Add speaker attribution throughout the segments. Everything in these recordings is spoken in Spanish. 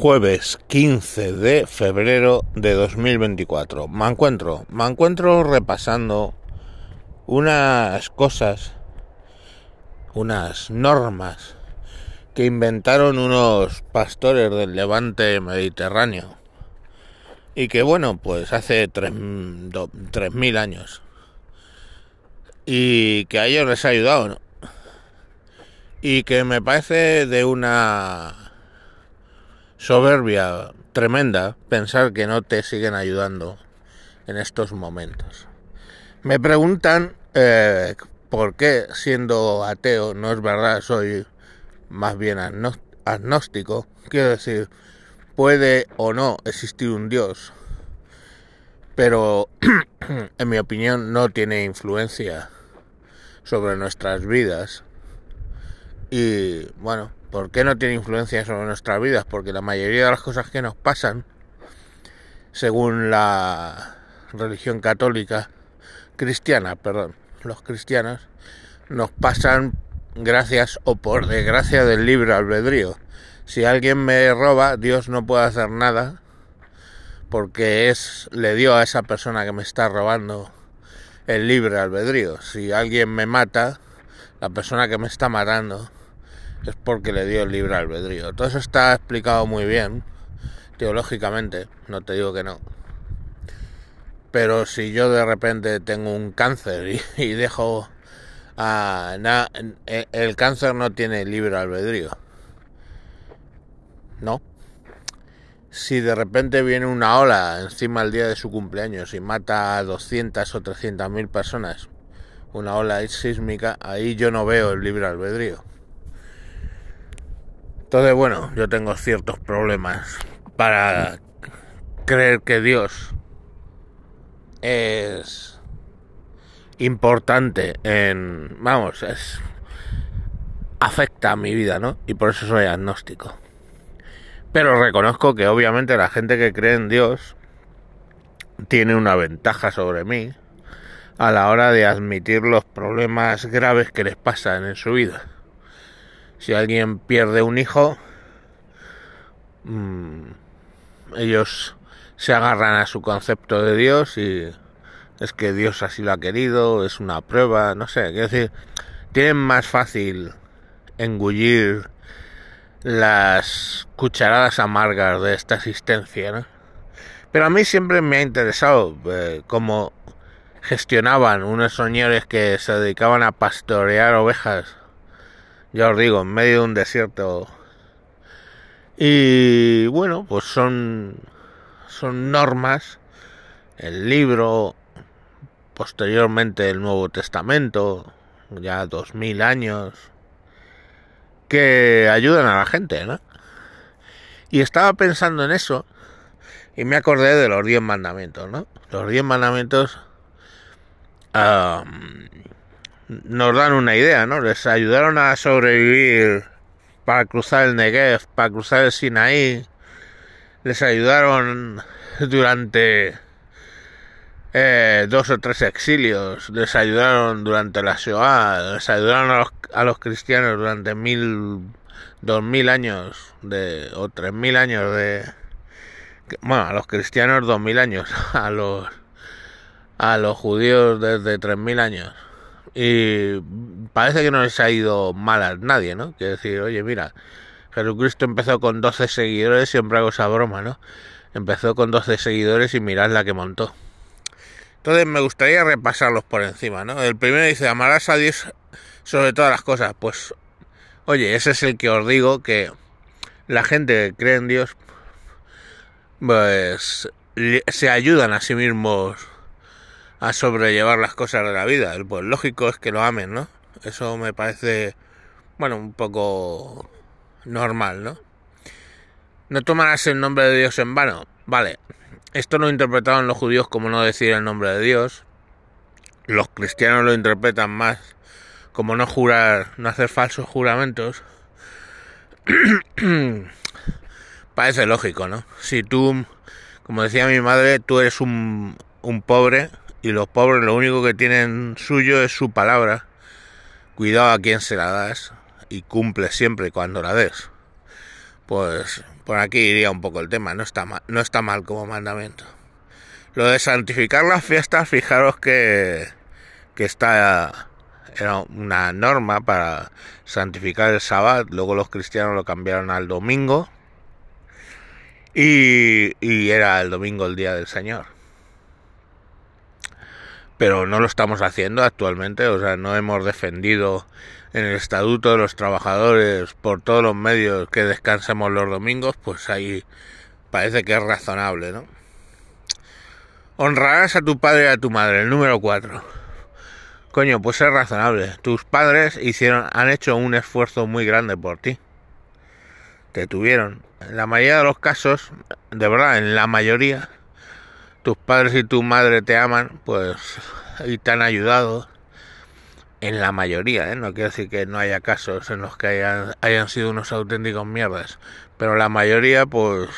Speaker 1: Jueves 15 de febrero de 2024. Me encuentro, me encuentro repasando unas cosas, unas normas que inventaron unos pastores del levante mediterráneo y que bueno, pues hace 3.000 años y que a ellos les ha ayudado ¿no? y que me parece de una soberbia tremenda pensar que no te siguen ayudando en estos momentos. Me preguntan eh, por qué siendo ateo, no es verdad, soy más bien agnóstico, quiero decir, puede o no existir un Dios, pero en mi opinión no tiene influencia sobre nuestras vidas. Y bueno, ¿Por qué no tiene influencia sobre nuestras vidas? Porque la mayoría de las cosas que nos pasan, según la religión católica, cristiana, perdón, los cristianos, nos pasan gracias o por desgracia del libre albedrío. Si alguien me roba, Dios no puede hacer nada porque es le dio a esa persona que me está robando el libre albedrío. Si alguien me mata, la persona que me está matando es porque le dio el libre albedrío. Todo eso está explicado muy bien, teológicamente, no te digo que no. Pero si yo de repente tengo un cáncer y, dejo a... el cáncer no tiene libre albedrío. No. Si de repente viene una ola encima el día de su cumpleaños y mata a 200 o 300 mil personas, una ola sísmica, ahí yo no veo el libre albedrío. Entonces, bueno, yo tengo ciertos problemas para creer que Dios es importante en, vamos, es afecta a mi vida, ¿no? Y por eso soy agnóstico. Pero reconozco que obviamente la gente que cree en Dios tiene una ventaja sobre mí a la hora de admitir los problemas graves que les pasan en su vida. Si alguien pierde un hijo, mm, ellos se agarran a su concepto de Dios y es que Dios así lo ha querido, es una prueba, no sé, quiero decir, tienen más fácil engullir las cucharadas amargas de esta existencia. Pero a mí siempre me ha interesado eh, cómo gestionaban unos señores que se dedicaban a pastorear ovejas ya os digo, en medio de un desierto. Y bueno, pues son, son normas, el libro, posteriormente el Nuevo Testamento, ya dos mil años, que ayudan a la gente, ¿no? Y estaba pensando en eso y me acordé de los diez mandamientos, ¿no? Los diez mandamientos nos dan una idea, ¿no? Les ayudaron a sobrevivir para cruzar el Negev, para cruzar el Sinaí. Les ayudaron durante eh, dos o tres exilios. Les ayudaron durante la Shoah. Les ayudaron a los, a los cristianos durante mil, dos mil años de, o tres mil años de, bueno, a los cristianos dos mil años, a los, a los judíos desde tres mil años y parece que no les ha ido mal a nadie, ¿no? Quiere decir, oye, mira, Jesucristo empezó con 12 seguidores, siempre hago esa broma, ¿no? Empezó con 12 seguidores y mirad la que montó. Entonces me gustaría repasarlos por encima, ¿no? El primero dice, amarás a Dios sobre todas las cosas. Pues, oye, ese es el que os digo que la gente que cree en Dios, pues se ayudan a sí mismos a sobrellevar las cosas de la vida. Pues lógico es que lo amen, ¿no? Eso me parece, bueno, un poco normal, ¿no? No tomarás el nombre de Dios en vano. Vale, esto lo interpretaban los judíos como no decir el nombre de Dios. Los cristianos lo interpretan más como no jurar, no hacer falsos juramentos. Parece lógico, ¿no? Si tú, como decía mi madre, tú eres un, un pobre, y los pobres lo único que tienen suyo es su palabra. Cuidado a quien se la das y cumple siempre cuando la des. pues por aquí iría un poco el tema, no está mal, no está mal como mandamiento. Lo de santificar las fiestas, fijaros que, que está era una norma para santificar el sábado, luego los cristianos lo cambiaron al domingo y, y era el domingo el día del Señor. Pero no lo estamos haciendo actualmente, o sea, no hemos defendido en el estatuto de los trabajadores por todos los medios que descansemos los domingos, pues ahí parece que es razonable, ¿no? Honrarás a tu padre y a tu madre, el número 4. Coño, pues es razonable. Tus padres hicieron, han hecho un esfuerzo muy grande por ti. Te tuvieron. En la mayoría de los casos, de verdad, en la mayoría, tus padres y tu madre te aman, pues, y te han ayudado. En la mayoría, ¿eh? no quiero decir que no haya casos en los que hayan, hayan sido unos auténticos mierdas, pero la mayoría, pues,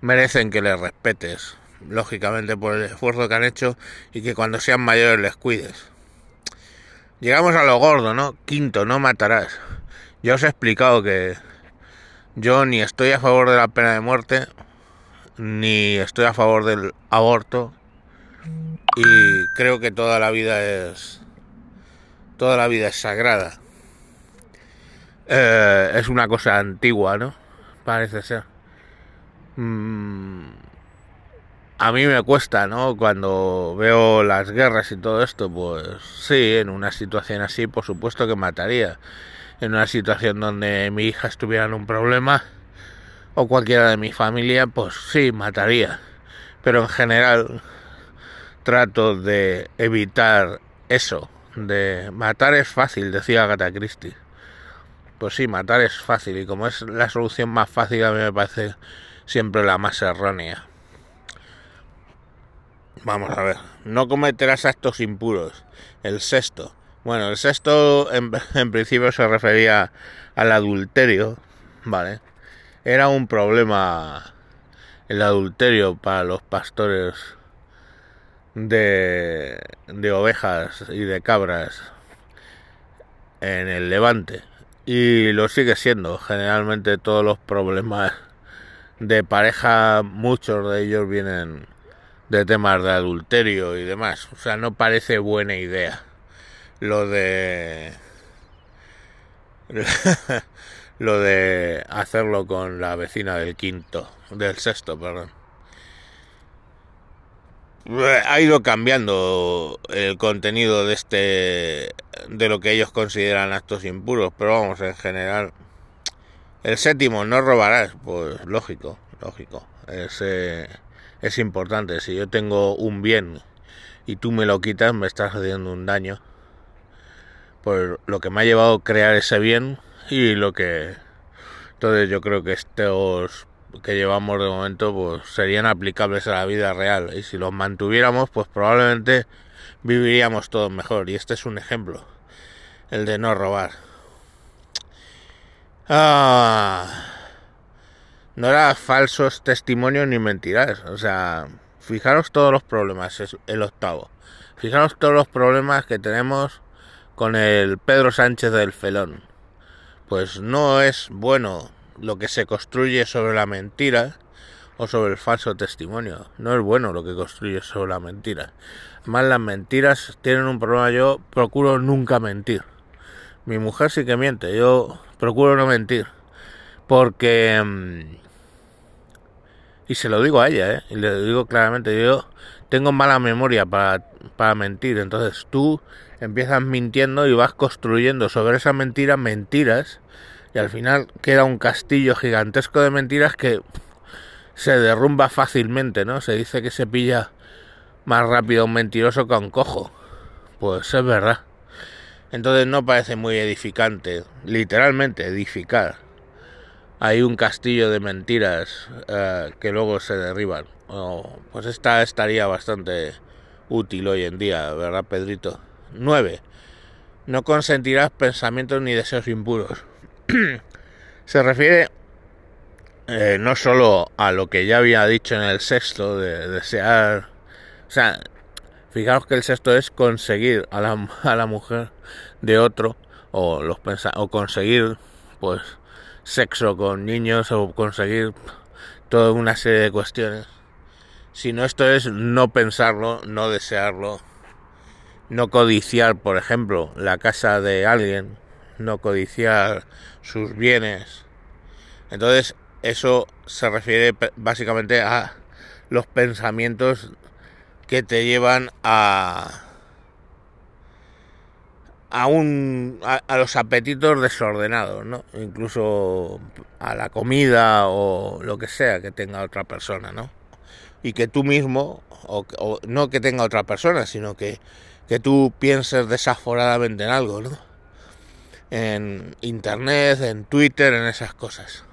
Speaker 1: merecen que les respetes lógicamente por el esfuerzo que han hecho y que cuando sean mayores les cuides. Llegamos a lo gordo, ¿no? Quinto, no matarás. Ya os he explicado que yo ni estoy a favor de la pena de muerte, ni estoy a favor del aborto, y creo que toda la vida es toda la vida es sagrada. Eh, es una cosa antigua, ¿no? Parece ser. Mm, a mí me cuesta, ¿no? Cuando veo las guerras y todo esto, pues sí, en una situación así, por supuesto que mataría. En una situación donde mi hija estuviera en un problema, o cualquiera de mi familia, pues sí, mataría. Pero en general trato de evitar eso. De matar es fácil, decía Agatha Christie. Pues sí, matar es fácil y como es la solución más fácil a mí me parece siempre la más errónea. Vamos a ver. No cometerás actos impuros. El sexto. Bueno, el sexto en, principio se refería al adulterio. Vale. Era un problema el adulterio para los pastores de, de ovejas y de cabras en el levante. Y lo sigue siendo. Generalmente todos los problemas de pareja, muchos de ellos vienen de temas de adulterio y demás. O sea, no parece buena idea lo de lo de hacerlo con la vecina del quinto, del sexto, perdón. Ha ido cambiando el contenido de este de lo que ellos consideran actos impuros, pero vamos, en general el séptimo no robarás, pues lógico, lógico. Ese es importante. Si yo tengo un bien y tú me lo quitas, me estás haciendo un daño. Por lo que me ha llevado a crear ese bien y lo que. Entonces yo creo que estos que llevamos de momento pues serían aplicables a la vida real y si los mantuviéramos pues probablemente viviríamos todos mejor y este es un ejemplo el de no robar ah no era falsos testimonios ni mentiras. O sea, fijaros todos los problemas, es el octavo. Fijaros todos los problemas que tenemos con el Pedro Sánchez del Felón. Pues no es bueno lo que se construye sobre la mentira o sobre el falso testimonio. No es bueno lo que construye sobre la mentira. Además las mentiras tienen un problema. Yo procuro nunca mentir. Mi mujer sí que miente. Yo procuro no mentir. Porque mm, y se lo digo a ella, ¿eh? Y le digo claramente, yo tengo mala memoria para, para mentir. Entonces tú empiezas mintiendo y vas construyendo sobre esa mentira mentiras. Y al final queda un castillo gigantesco de mentiras que se derrumba fácilmente, ¿no? Se dice que se pilla más rápido un mentiroso que un cojo. Pues es verdad. Entonces no parece muy edificante, literalmente edificar hay un castillo de mentiras eh, que luego se derriban. pues esta estaría bastante útil hoy en día, ¿verdad, Pedrito? 9. No consentirás pensamientos ni deseos impuros. se refiere eh, no solo a lo que ya había dicho en el sexto, de desear... O sea, fijaos que el sexto es conseguir a la, a la mujer de otro, o, los o conseguir, pues sexo con niños o conseguir toda una serie de cuestiones. Sino esto es no pensarlo, no desearlo, no codiciar, por ejemplo, la casa de alguien, no codiciar sus bienes. Entonces, eso se refiere básicamente a los pensamientos que te llevan a a, un, a, los apetitos desordenados, ¿no? Incluso a la comida o lo que sea que tenga otra persona, ¿no? Y que tú mismo, o, no que tenga otra persona, sino que, que tú pienses desaforadamente en algo, ¿no? En internet, en Twitter, en esas cosas.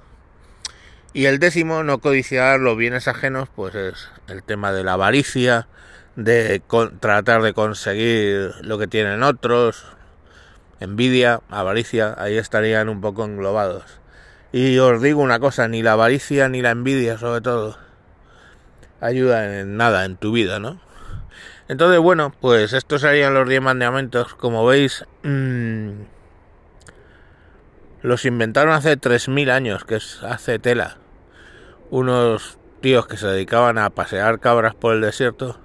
Speaker 1: Y el décimo, no codiciar los bienes ajenos, pues es el tema de la avaricia, de tratar de conseguir lo que tienen otros, envidia, avaricia, ahí estarían un poco englobados. Y os digo una cosa, ni la avaricia ni la envidia sobre todo ayudan en nada en tu vida, ¿no? Entonces, bueno, pues estos serían los 10 mandamientos. Como veis, mmm, los inventaron hace 3.000 años, que es hace tela. Unos tíos que se dedicaban a pasear cabras por el desierto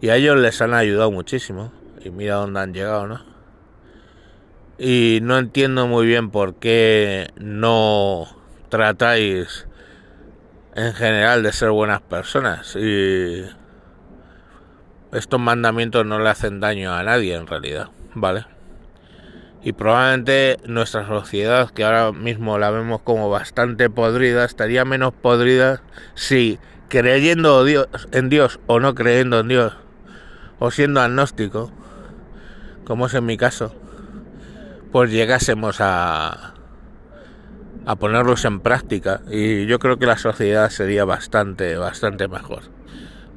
Speaker 1: y a ellos les han ayudado muchísimo. Y mira dónde han llegado, ¿no? y no entiendo muy bien por qué no tratáis en general de ser buenas personas y estos mandamientos no le hacen daño a nadie en realidad, ¿vale? Y probablemente nuestra sociedad, que ahora mismo la vemos como bastante podrida, estaría menos podrida si creyendo en Dios o no creyendo en Dios, o siendo agnóstico, como es en mi caso, pues llegásemos a, a ponerlos en práctica y yo creo que la sociedad sería bastante, bastante mejor.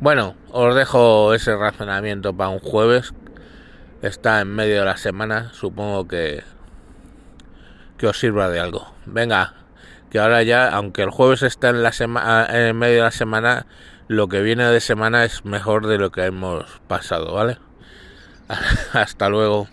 Speaker 1: Bueno, os dejo ese razonamiento para un jueves. Está en medio de la semana, supongo que, que os sirva de algo. Venga, que ahora ya, aunque el jueves está en, la semana en medio de la semana, lo que viene de semana es mejor de lo que hemos pasado, ¿vale? Hasta luego.